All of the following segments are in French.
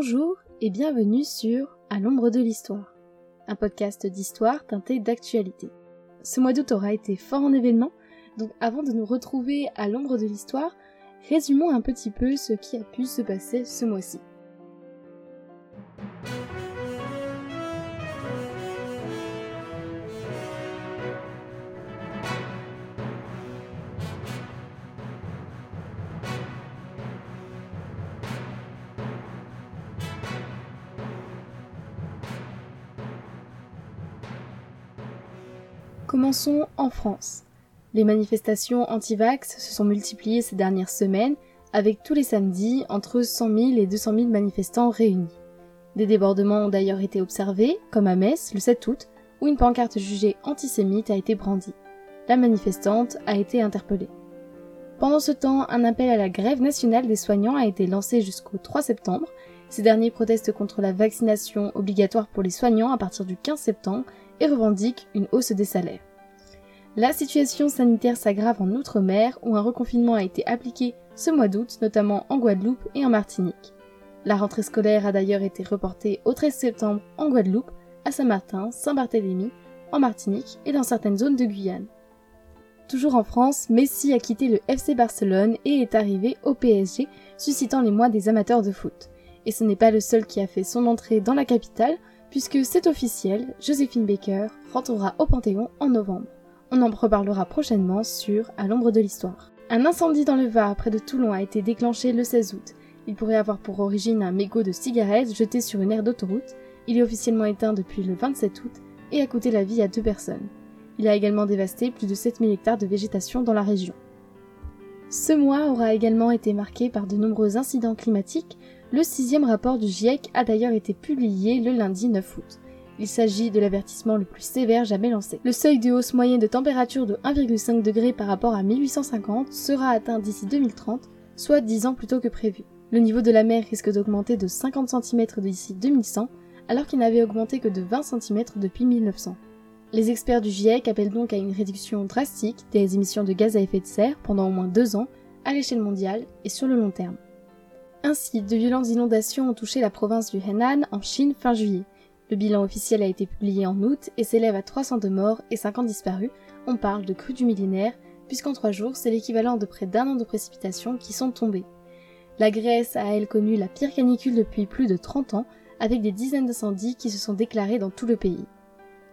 Bonjour et bienvenue sur À l'ombre de l'histoire, un podcast d'histoire teinté d'actualité. Ce mois d'août aura été fort en événements, donc avant de nous retrouver à l'ombre de l'histoire, résumons un petit peu ce qui a pu se passer ce mois-ci. Commençons en France. Les manifestations anti-vax se sont multipliées ces dernières semaines, avec tous les samedis entre 100 000 et 200 000 manifestants réunis. Des débordements ont d'ailleurs été observés, comme à Metz le 7 août, où une pancarte jugée antisémite a été brandie. La manifestante a été interpellée. Pendant ce temps, un appel à la grève nationale des soignants a été lancé jusqu'au 3 septembre. Ces derniers protestent contre la vaccination obligatoire pour les soignants à partir du 15 septembre et revendique une hausse des salaires. La situation sanitaire s'aggrave en Outre-mer où un reconfinement a été appliqué ce mois d'août, notamment en Guadeloupe et en Martinique. La rentrée scolaire a d'ailleurs été reportée au 13 septembre en Guadeloupe, à Saint-Martin, Saint-Barthélemy, en Martinique et dans certaines zones de Guyane. Toujours en France, Messi a quitté le FC Barcelone et est arrivé au PSG, suscitant les mois des amateurs de foot. Et ce n'est pas le seul qui a fait son entrée dans la capitale, puisque c'est officiel, Joséphine Baker rentrera au Panthéon en novembre. On en reparlera prochainement sur À l'ombre de l'histoire. Un incendie dans le Var près de Toulon a été déclenché le 16 août. Il pourrait avoir pour origine un mégot de cigarettes jeté sur une aire d'autoroute. Il est officiellement éteint depuis le 27 août et a coûté la vie à deux personnes. Il a également dévasté plus de 7000 hectares de végétation dans la région. Ce mois aura également été marqué par de nombreux incidents climatiques, le sixième rapport du GIEC a d'ailleurs été publié le lundi 9 août. Il s'agit de l'avertissement le plus sévère jamais lancé. Le seuil de hausse moyenne de température de 1,5 degré par rapport à 1850 sera atteint d'ici 2030, soit 10 ans plus tôt que prévu. Le niveau de la mer risque d'augmenter de 50 cm d'ici 2100, alors qu'il n'avait augmenté que de 20 cm depuis 1900. Les experts du GIEC appellent donc à une réduction drastique des émissions de gaz à effet de serre pendant au moins deux ans, à l'échelle mondiale et sur le long terme. Ainsi, de violentes inondations ont touché la province du Henan en Chine fin juillet. Le bilan officiel a été publié en août et s'élève à 302 morts et 50 disparus. On parle de crue du millénaire, puisqu'en trois jours, c'est l'équivalent de près d'un an de précipitations qui sont tombées. La Grèce a elle connu la pire canicule depuis plus de 30 ans, avec des dizaines d'incendies qui se sont déclarés dans tout le pays.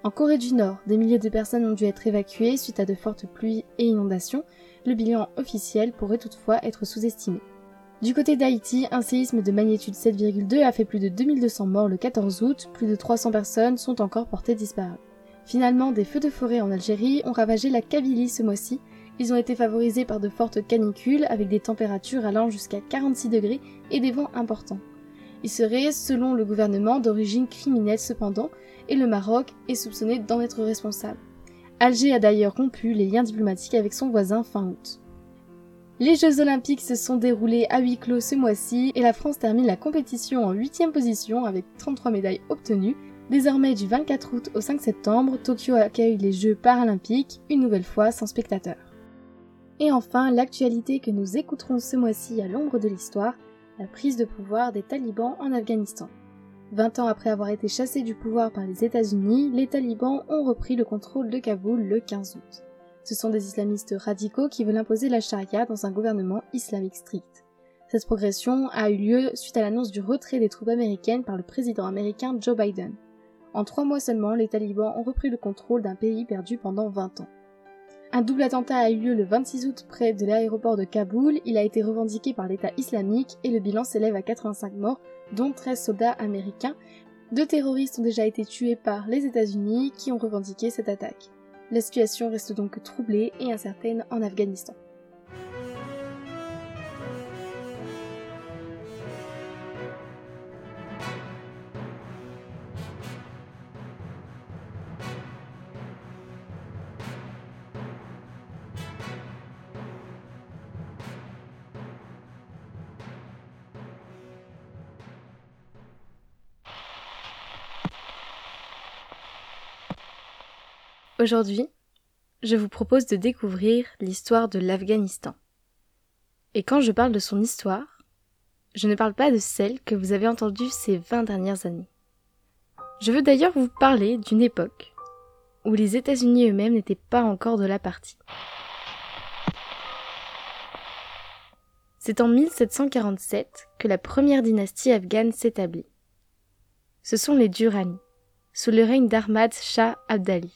En Corée du Nord, des milliers de personnes ont dû être évacuées suite à de fortes pluies et inondations. Le bilan officiel pourrait toutefois être sous-estimé. Du côté d'Haïti, un séisme de magnitude 7,2 a fait plus de 2200 morts le 14 août, plus de 300 personnes sont encore portées disparues. Finalement, des feux de forêt en Algérie ont ravagé la Kabylie ce mois-ci. Ils ont été favorisés par de fortes canicules avec des températures allant jusqu'à 46 degrés et des vents importants. Ils seraient, selon le gouvernement, d'origine criminelle cependant, et le Maroc est soupçonné d'en être responsable. Alger a d'ailleurs rompu les liens diplomatiques avec son voisin fin août. Les Jeux Olympiques se sont déroulés à huis clos ce mois-ci et la France termine la compétition en 8 position avec 33 médailles obtenues. Désormais du 24 août au 5 septembre, Tokyo accueille les Jeux paralympiques, une nouvelle fois sans spectateurs. Et enfin, l'actualité que nous écouterons ce mois-ci à l'ombre de l'histoire, la prise de pouvoir des talibans en Afghanistan. 20 ans après avoir été chassés du pouvoir par les États-Unis, les talibans ont repris le contrôle de Kaboul le 15 août. Ce sont des islamistes radicaux qui veulent imposer la charia dans un gouvernement islamique strict. Cette progression a eu lieu suite à l'annonce du retrait des troupes américaines par le président américain Joe Biden. En trois mois seulement, les talibans ont repris le contrôle d'un pays perdu pendant 20 ans. Un double attentat a eu lieu le 26 août près de l'aéroport de Kaboul, il a été revendiqué par l'État islamique et le bilan s'élève à 85 morts, dont 13 soldats américains. Deux terroristes ont déjà été tués par les États-Unis qui ont revendiqué cette attaque. La situation reste donc troublée et incertaine en Afghanistan. Aujourd'hui, je vous propose de découvrir l'histoire de l'Afghanistan. Et quand je parle de son histoire, je ne parle pas de celle que vous avez entendue ces 20 dernières années. Je veux d'ailleurs vous parler d'une époque où les États-Unis eux-mêmes n'étaient pas encore de la partie. C'est en 1747 que la première dynastie afghane s'établit. Ce sont les Durrani, sous le règne d'Ahmad Shah Abdali.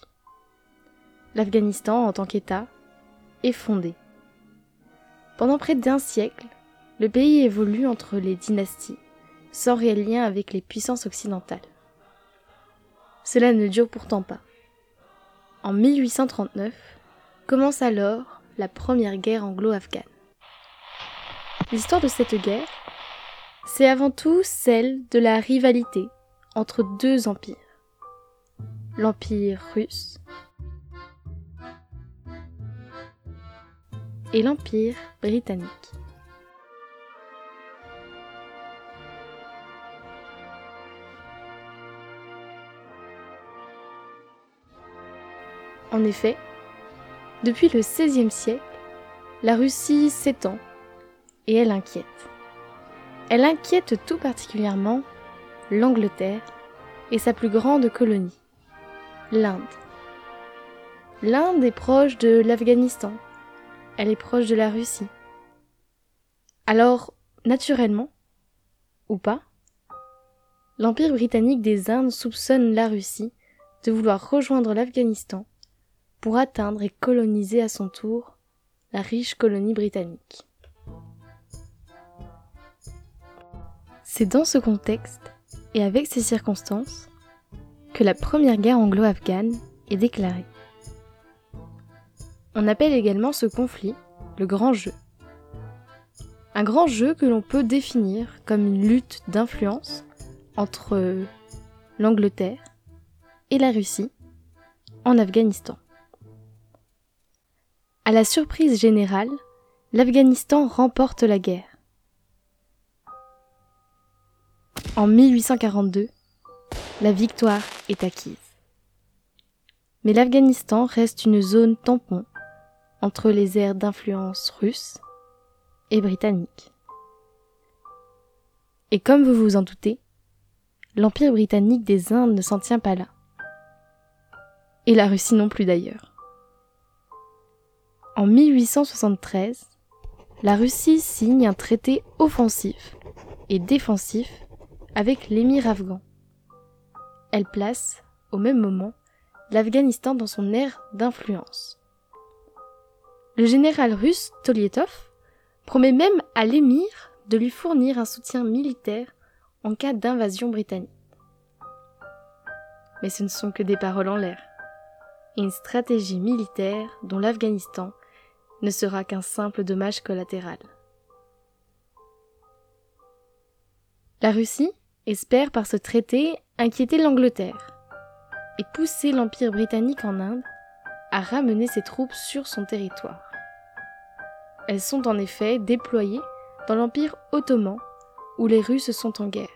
L'Afghanistan, en tant qu'État, est fondé. Pendant près d'un siècle, le pays évolue entre les dynasties, sans réel lien avec les puissances occidentales. Cela ne dure pourtant pas. En 1839, commence alors la première guerre anglo-afghane. L'histoire de cette guerre, c'est avant tout celle de la rivalité entre deux empires. L'empire russe et l'empire britannique. En effet, depuis le XVIe siècle, la Russie s'étend et elle inquiète. Elle inquiète tout particulièrement l'Angleterre et sa plus grande colonie, l'Inde. L'Inde est proche de l'Afghanistan, elle est proche de la Russie. Alors, naturellement, ou pas, l'Empire britannique des Indes soupçonne la Russie de vouloir rejoindre l'Afghanistan pour atteindre et coloniser à son tour la riche colonie britannique. C'est dans ce contexte et avec ces circonstances que la première guerre anglo-afghane est déclarée. On appelle également ce conflit le grand jeu. Un grand jeu que l'on peut définir comme une lutte d'influence entre l'Angleterre et la Russie en Afghanistan. À la surprise générale, l'Afghanistan remporte la guerre. En 1842, la victoire est acquise. Mais l'Afghanistan reste une zone tampon entre les aires d'influence russe et britannique. Et comme vous vous en doutez, l'Empire britannique des Indes ne s'en tient pas là. Et la Russie non plus d'ailleurs. En 1873, la Russie signe un traité offensif et défensif avec l'émir afghan. Elle place, au même moment, l'Afghanistan dans son aire d'influence. Le général russe Tolietov promet même à l'émir de lui fournir un soutien militaire en cas d'invasion britannique. Mais ce ne sont que des paroles en l'air, et une stratégie militaire dont l'Afghanistan ne sera qu'un simple dommage collatéral. La Russie espère par ce traité inquiéter l'Angleterre et pousser l'Empire britannique en Inde à ramener ses troupes sur son territoire. Elles sont en effet déployées dans l'Empire ottoman où les Russes sont en guerre.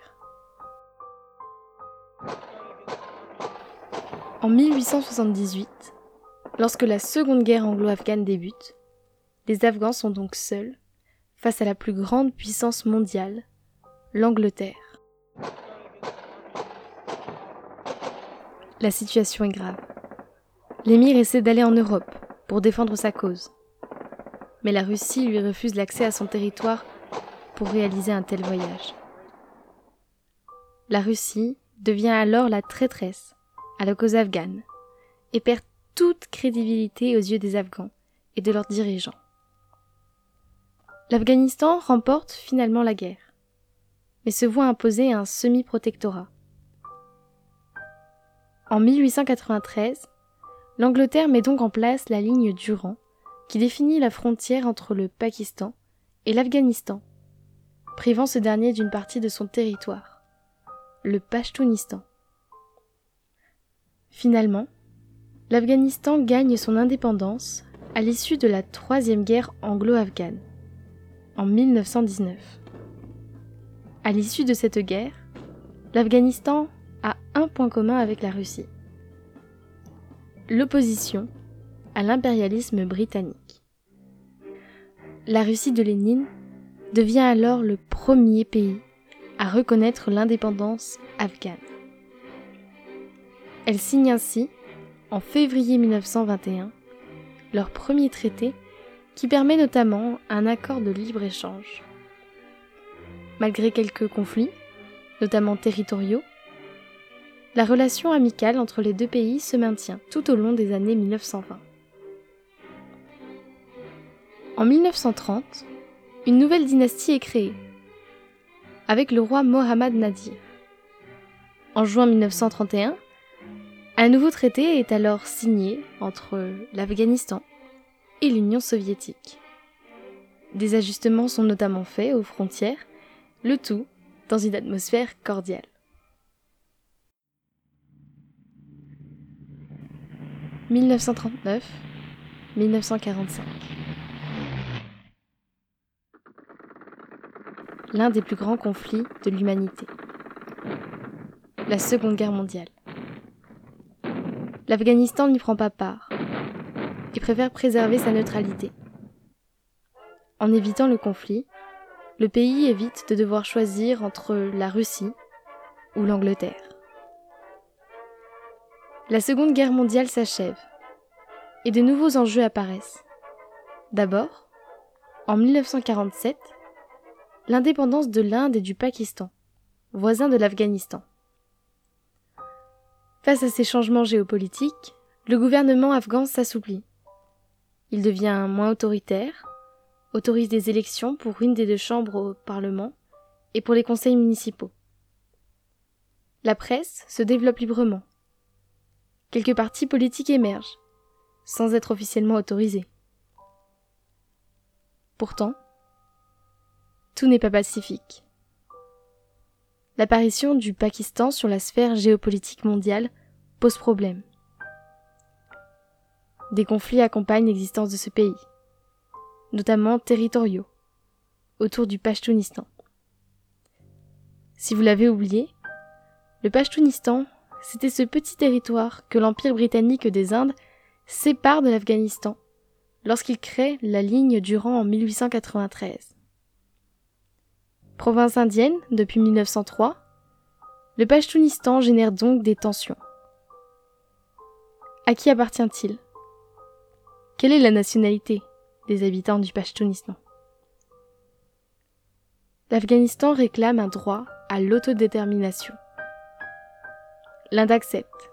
En 1878, lorsque la Seconde Guerre anglo-afghane débute, les Afghans sont donc seuls face à la plus grande puissance mondiale, l'Angleterre. La situation est grave. L'émir essaie d'aller en Europe pour défendre sa cause. Mais la Russie lui refuse l'accès à son territoire pour réaliser un tel voyage. La Russie devient alors la traîtresse à la cause afghane et perd toute crédibilité aux yeux des Afghans et de leurs dirigeants. L'Afghanistan remporte finalement la guerre, mais se voit imposer un semi-protectorat. En 1893, l'Angleterre met donc en place la ligne Durand, qui définit la frontière entre le Pakistan et l'Afghanistan, privant ce dernier d'une partie de son territoire, le Pashtounistan. Finalement, l'Afghanistan gagne son indépendance à l'issue de la troisième guerre anglo-afghane en 1919. À l'issue de cette guerre, l'Afghanistan a un point commun avec la Russie. L'opposition à l'impérialisme britannique. La Russie de Lénine devient alors le premier pays à reconnaître l'indépendance afghane. Elle signe ainsi, en février 1921, leur premier traité qui permet notamment un accord de libre-échange. Malgré quelques conflits, notamment territoriaux, la relation amicale entre les deux pays se maintient tout au long des années 1920. En 1930, une nouvelle dynastie est créée, avec le roi Mohammad Nadir. En juin 1931, un nouveau traité est alors signé entre l'Afghanistan et l'Union soviétique. Des ajustements sont notamment faits aux frontières, le tout dans une atmosphère cordiale. 1939-1945 L'un des plus grands conflits de l'humanité. La Seconde Guerre mondiale. L'Afghanistan n'y prend pas part et préfère préserver sa neutralité. En évitant le conflit, le pays évite de devoir choisir entre la Russie ou l'Angleterre. La Seconde Guerre mondiale s'achève et de nouveaux enjeux apparaissent. D'abord, en 1947, l'indépendance de l'Inde et du Pakistan, voisins de l'Afghanistan. Face à ces changements géopolitiques, le gouvernement afghan s'assouplit. Il devient moins autoritaire, autorise des élections pour une des deux chambres au Parlement et pour les conseils municipaux. La presse se développe librement quelques partis politiques émergent, sans être officiellement autorisés. Pourtant, tout n'est pas pacifique. L'apparition du Pakistan sur la sphère géopolitique mondiale pose problème. Des conflits accompagnent l'existence de ce pays, notamment territoriaux, autour du Pashtunistan. Si vous l'avez oublié, le Pashtunistan c'était ce petit territoire que l'Empire britannique des Indes sépare de l'Afghanistan lorsqu'il crée la ligne Durand en 1893. Province indienne depuis 1903, le Pashtunistan génère donc des tensions. À qui appartient-il? Quelle est la nationalité des habitants du Pashtunistan? L'Afghanistan réclame un droit à l'autodétermination l'Inde accepte.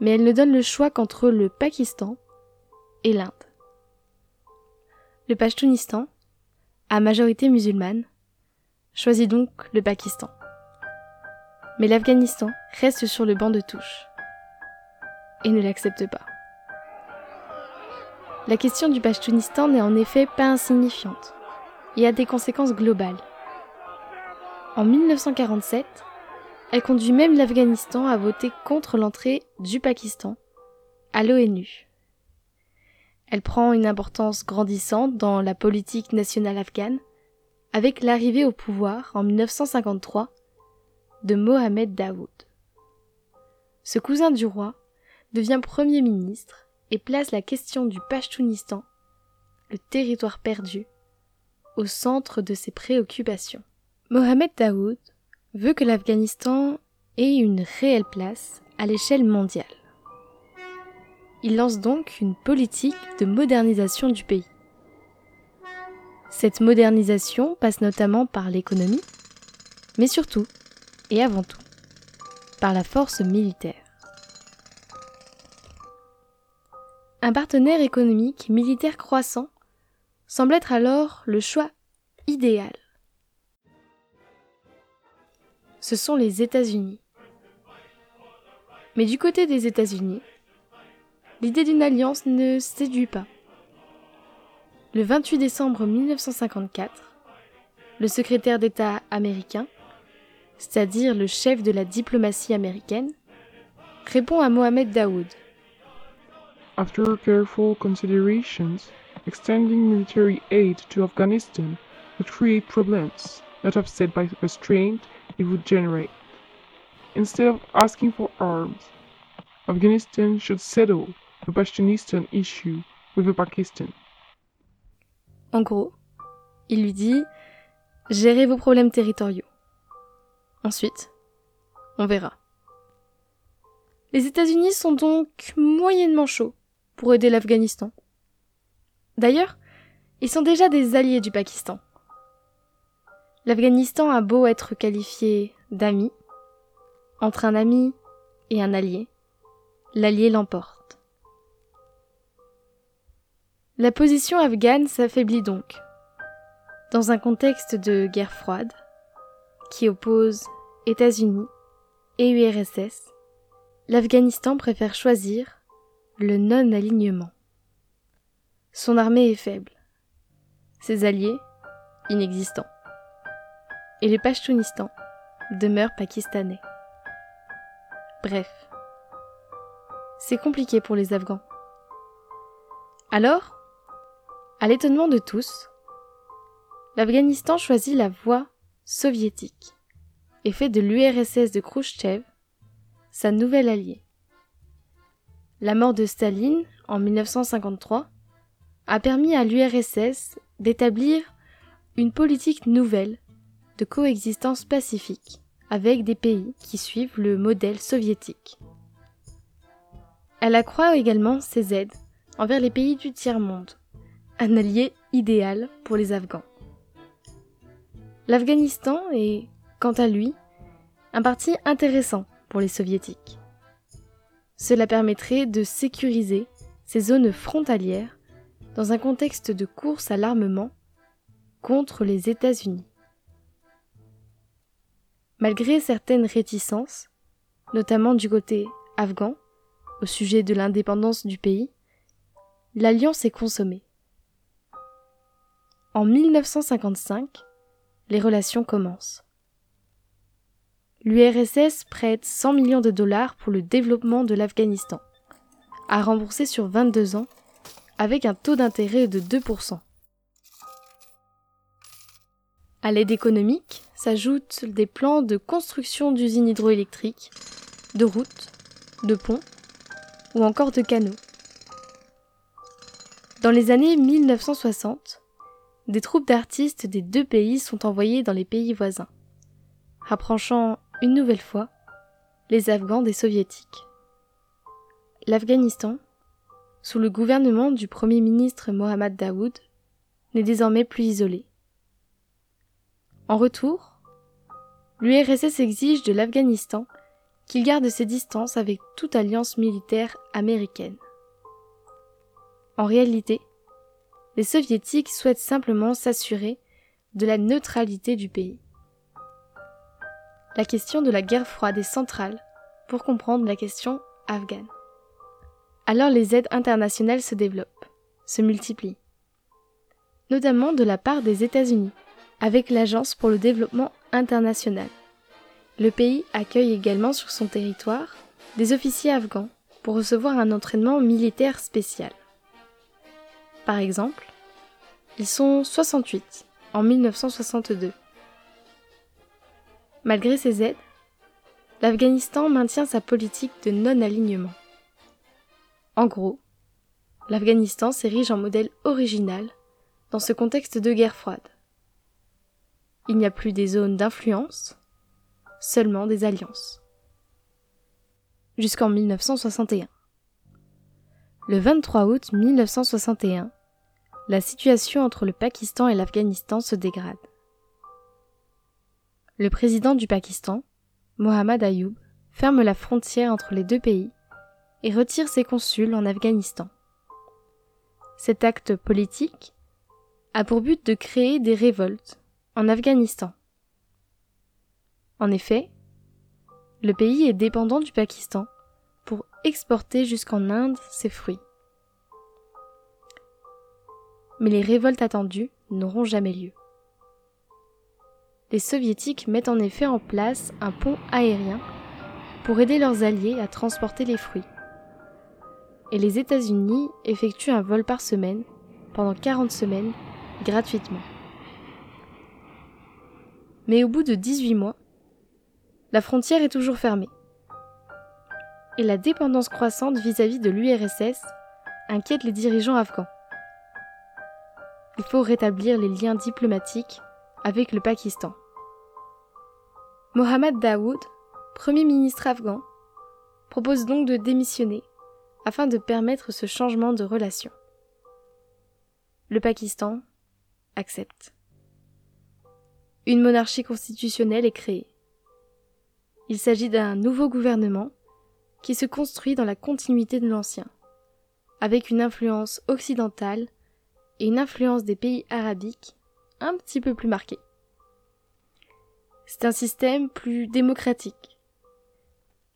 Mais elle ne donne le choix qu'entre le Pakistan et l'Inde. Le Pashtunistan, à majorité musulmane, choisit donc le Pakistan. Mais l'Afghanistan reste sur le banc de touche et ne l'accepte pas. La question du Pashtunistan n'est en effet pas insignifiante et a des conséquences globales. En 1947, elle conduit même l'Afghanistan à voter contre l'entrée du Pakistan à l'ONU. Elle prend une importance grandissante dans la politique nationale afghane avec l'arrivée au pouvoir en 1953 de Mohamed Daoud. Ce cousin du roi devient Premier ministre et place la question du Pashtunistan, le territoire perdu, au centre de ses préoccupations. Mohamed Daoud veut que l'Afghanistan ait une réelle place à l'échelle mondiale. Il lance donc une politique de modernisation du pays. Cette modernisation passe notamment par l'économie, mais surtout, et avant tout, par la force militaire. Un partenaire économique militaire croissant semble être alors le choix idéal ce sont les États-Unis. Mais du côté des États-Unis, l'idée d'une alliance ne séduit pas. Le 28 décembre 1954, le secrétaire d'État américain, c'est-à-dire le chef de la diplomatie américaine, répond à Mohamed Daoud. After careful considerations, extending military aid to Afghanistan would create problems, not offset by restraint it would generate. Instead of asking for arms, Afghanistan should settle the Pashtunistan issue with Pakistan. En gros, Il lui dit Gérez vos problèmes territoriaux. Ensuite, on verra. Les États-Unis sont donc moyennement chauds pour aider l'Afghanistan. D'ailleurs, ils sont déjà des alliés du Pakistan. L'Afghanistan a beau être qualifié d'ami, entre un ami et un allié, l'allié l'emporte. La position afghane s'affaiblit donc, dans un contexte de guerre froide qui oppose États-Unis et URSS, l'Afghanistan préfère choisir le non-alignement. Son armée est faible, ses alliés inexistants, et le Pashtunistan demeure pakistanais. Bref, c'est compliqué pour les Afghans. Alors, à l'étonnement de tous, l'Afghanistan choisit la voie soviétique et fait de l'URSS de Khrushchev sa nouvelle alliée. La mort de Staline en 1953 a permis à l'URSS d'établir une politique nouvelle de coexistence pacifique avec des pays qui suivent le modèle soviétique. Elle accroît également ses aides envers les pays du tiers-monde, un allié idéal pour les Afghans. L'Afghanistan est, quant à lui, un parti intéressant pour les soviétiques. Cela permettrait de sécuriser ces zones frontalières dans un contexte de course à l'armement contre les États-Unis. Malgré certaines réticences, notamment du côté afghan, au sujet de l'indépendance du pays, l'alliance est consommée. En 1955, les relations commencent. L'URSS prête 100 millions de dollars pour le développement de l'Afghanistan, à rembourser sur 22 ans, avec un taux d'intérêt de 2%. À l'aide économique s'ajoutent des plans de construction d'usines hydroélectriques, de routes, de ponts ou encore de canaux. Dans les années 1960, des troupes d'artistes des deux pays sont envoyées dans les pays voisins, rapprochant une nouvelle fois les Afghans des soviétiques. L'Afghanistan, sous le gouvernement du Premier ministre Mohammad Daoud, n'est désormais plus isolé. En retour, l'URSS exige de l'Afghanistan qu'il garde ses distances avec toute alliance militaire américaine. En réalité, les soviétiques souhaitent simplement s'assurer de la neutralité du pays la question de la guerre froide est centrale pour comprendre la question afghane. Alors les aides internationales se développent, se multiplient, notamment de la part des États-Unis, avec l'Agence pour le développement international. Le pays accueille également sur son territoire des officiers afghans pour recevoir un entraînement militaire spécial. Par exemple, ils sont 68 en 1962 Malgré ces aides, l'Afghanistan maintient sa politique de non-alignement. En gros, l'Afghanistan s'érige en modèle original dans ce contexte de guerre froide. Il n'y a plus des zones d'influence, seulement des alliances. Jusqu'en 1961. Le 23 août 1961, la situation entre le Pakistan et l'Afghanistan se dégrade le président du Pakistan, Mohammad Ayoub, ferme la frontière entre les deux pays et retire ses consuls en Afghanistan. Cet acte politique a pour but de créer des révoltes en Afghanistan. En effet, le pays est dépendant du Pakistan pour exporter jusqu'en Inde ses fruits. Mais les révoltes attendues n'auront jamais lieu les soviétiques mettent en effet en place un pont aérien pour aider leurs alliés à transporter les fruits. Et les États-Unis effectuent un vol par semaine pendant 40 semaines gratuitement. Mais au bout de 18 mois, la frontière est toujours fermée. Et la dépendance croissante vis-à-vis de l'URSS inquiète les dirigeants afghans. Il faut rétablir les liens diplomatiques avec le Pakistan. Mohammad Daoud, Premier ministre afghan, propose donc de démissionner afin de permettre ce changement de relation. Le Pakistan accepte. Une monarchie constitutionnelle est créée. Il s'agit d'un nouveau gouvernement qui se construit dans la continuité de l'ancien, avec une influence occidentale et une influence des pays arabiques un petit peu plus marquée. C'est un système plus démocratique.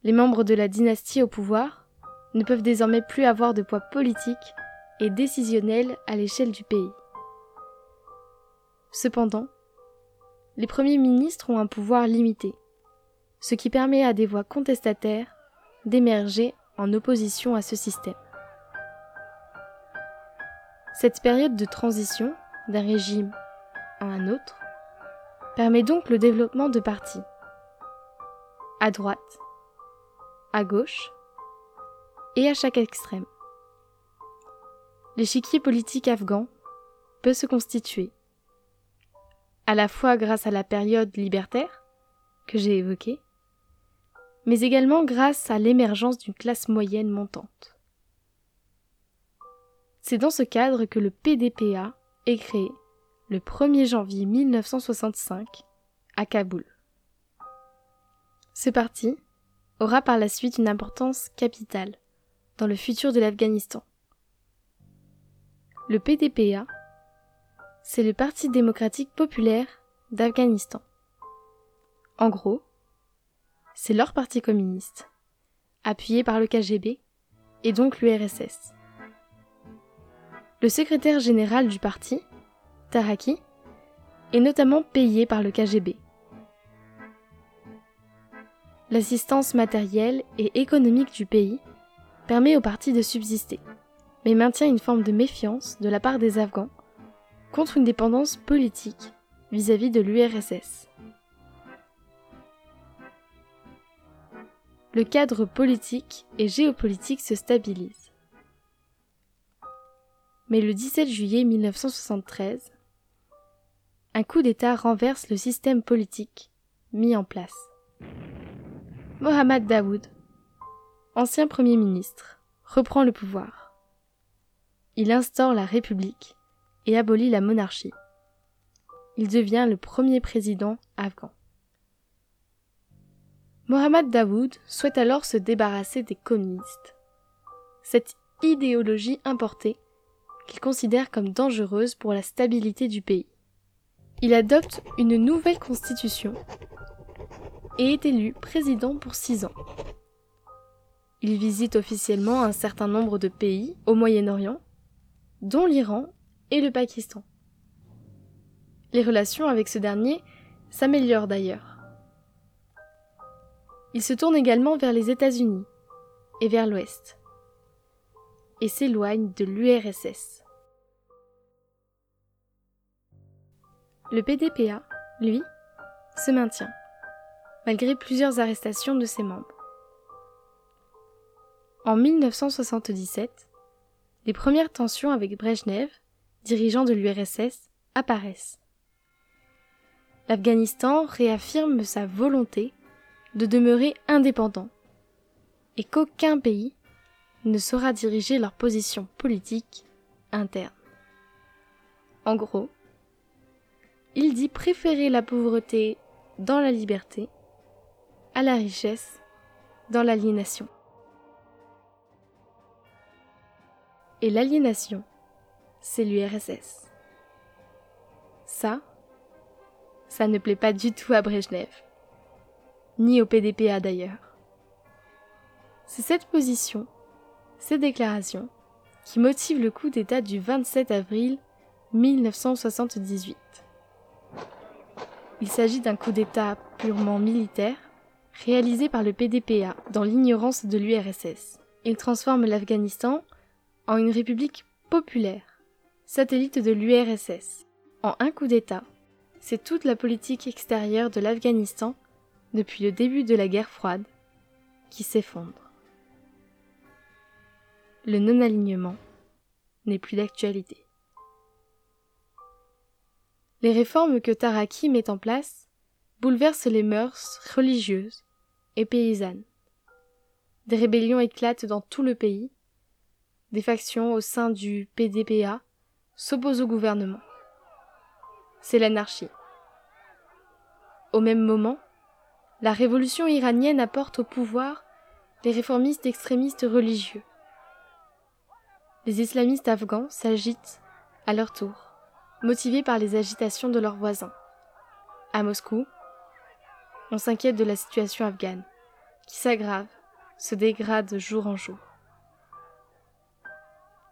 Les membres de la dynastie au pouvoir ne peuvent désormais plus avoir de poids politique et décisionnel à l'échelle du pays. Cependant, les premiers ministres ont un pouvoir limité, ce qui permet à des voix contestataires d'émerger en opposition à ce système. Cette période de transition d'un régime à un autre permet donc le développement de partis à droite, à gauche et à chaque extrême. L'échiquier politique afghan peut se constituer à la fois grâce à la période libertaire que j'ai évoquée, mais également grâce à l'émergence d'une classe moyenne montante. C'est dans ce cadre que le PDPA est créé le 1er janvier 1965 à Kaboul. Ce parti aura par la suite une importance capitale dans le futur de l'Afghanistan. Le PDPA, c'est le Parti démocratique populaire d'Afghanistan. En gros, c'est leur parti communiste, appuyé par le KGB et donc l'URSS. Le secrétaire général du parti, Taraki, est notamment payé par le KGB. L'assistance matérielle et économique du pays permet au parti de subsister, mais maintient une forme de méfiance de la part des Afghans contre une dépendance politique vis-à-vis de l'URSS. Le cadre politique et géopolitique se stabilise. Mais le 17 juillet 1973, un coup d'État renverse le système politique mis en place. Mohammad Daoud, ancien Premier ministre, reprend le pouvoir. Il instaure la République et abolit la monarchie. Il devient le premier président afghan. Mohammad Daoud souhaite alors se débarrasser des communistes. Cette idéologie importée considère comme dangereuse pour la stabilité du pays. Il adopte une nouvelle constitution et est élu président pour six ans. Il visite officiellement un certain nombre de pays au Moyen-Orient, dont l'Iran et le Pakistan. Les relations avec ce dernier s'améliorent d'ailleurs. Il se tourne également vers les États-Unis et vers l'Ouest, et s'éloigne de l'URSS. Le PDPA, lui, se maintient, malgré plusieurs arrestations de ses membres. En 1977, les premières tensions avec Brejnev dirigeants de l'URSS, apparaissent. L'Afghanistan réaffirme sa volonté de demeurer indépendant et qu'aucun pays ne saura diriger leur position politique interne. En gros, il dit préférer la pauvreté dans la liberté à la richesse dans l'aliénation. Et l'aliénation, c'est l'URSS. Ça, ça ne plaît pas du tout à Brejnev, ni au PDPA d'ailleurs. C'est cette position, ces déclarations, qui motivent le coup d'État du 27 avril 1978. Il s'agit d'un coup d'État purement militaire, réalisé par le PDPA dans l'ignorance de l'URSS. Il transforme l'Afghanistan en une république populaire, satellite de l'URSS. En un coup d'État, c'est toute la politique extérieure de l'Afghanistan depuis le début de la guerre froide qui s'effondre. Le non-alignement n'est plus d'actualité. Les réformes que Taraki met en place bouleversent les mœurs religieuses et paysannes. Des rébellions éclatent dans tout le pays. Des factions au sein du PDPA s'opposent au gouvernement. C'est l'anarchie. Au même moment, la révolution iranienne apporte au pouvoir les réformistes extrémistes religieux. Les islamistes afghans s'agitent à leur tour, motivés par les agitations de leurs voisins. À Moscou, on s'inquiète de la situation afghane, qui s'aggrave, se dégrade jour en jour.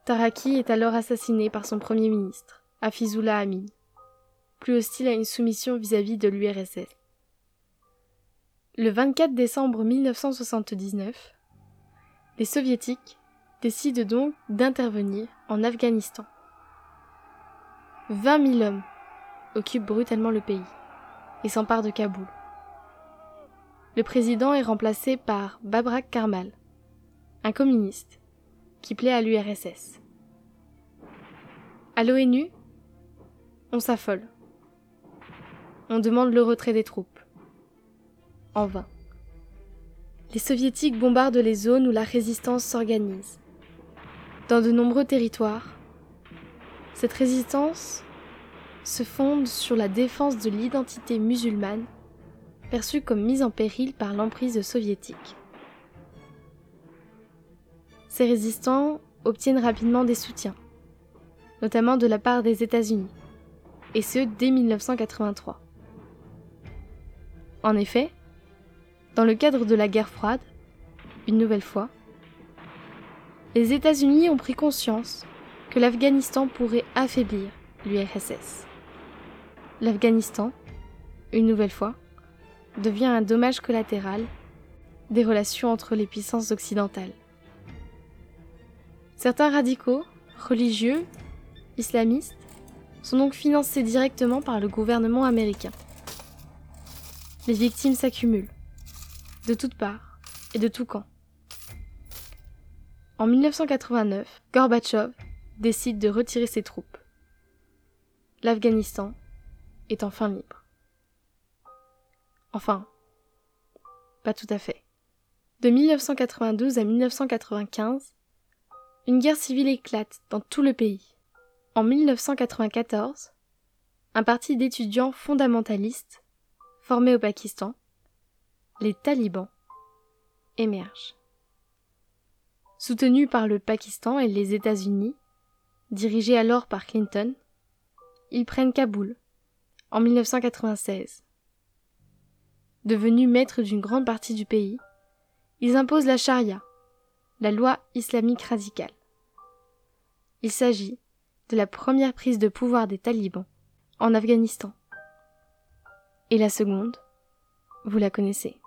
Taraki est alors assassiné par son premier ministre, Afizullah Amin, plus hostile à une soumission vis-à-vis -vis de l'URSS. Le 24 décembre 1979, les soviétiques décident donc d'intervenir en Afghanistan. 20 000 hommes occupent brutalement le pays et s'emparent de Kaboul. Le président est remplacé par Babrak Karmal, un communiste qui plaît à l'URSS. À l'ONU, on s'affole. On demande le retrait des troupes en vain. Les soviétiques bombardent les zones où la résistance s'organise. Dans de nombreux territoires, cette résistance se fonde sur la défense de l'identité musulmane, perçue comme mise en péril par l'emprise soviétique. Ces résistants obtiennent rapidement des soutiens, notamment de la part des États-Unis, et ce dès 1983. En effet, dans le cadre de la guerre froide, une nouvelle fois, les États-Unis ont pris conscience que l'Afghanistan pourrait affaiblir l'URSS. L'Afghanistan, une nouvelle fois, devient un dommage collatéral des relations entre les puissances occidentales. Certains radicaux, religieux, islamistes, sont donc financés directement par le gouvernement américain. Les victimes s'accumulent de toutes parts et de tous camps. En 1989, Gorbatchev décide de retirer ses troupes. L'Afghanistan est enfin libre. Enfin, pas tout à fait. De 1992 à 1995, une guerre civile éclate dans tout le pays. En 1994, un parti d'étudiants fondamentalistes, formé au Pakistan, les talibans émergent. Soutenus par le Pakistan et les États-Unis, dirigés alors par Clinton, ils prennent Kaboul en 1996. Devenus maîtres d'une grande partie du pays, ils imposent la charia, la loi islamique radicale. Il s'agit de la première prise de pouvoir des talibans en Afghanistan. Et la seconde, vous la connaissez.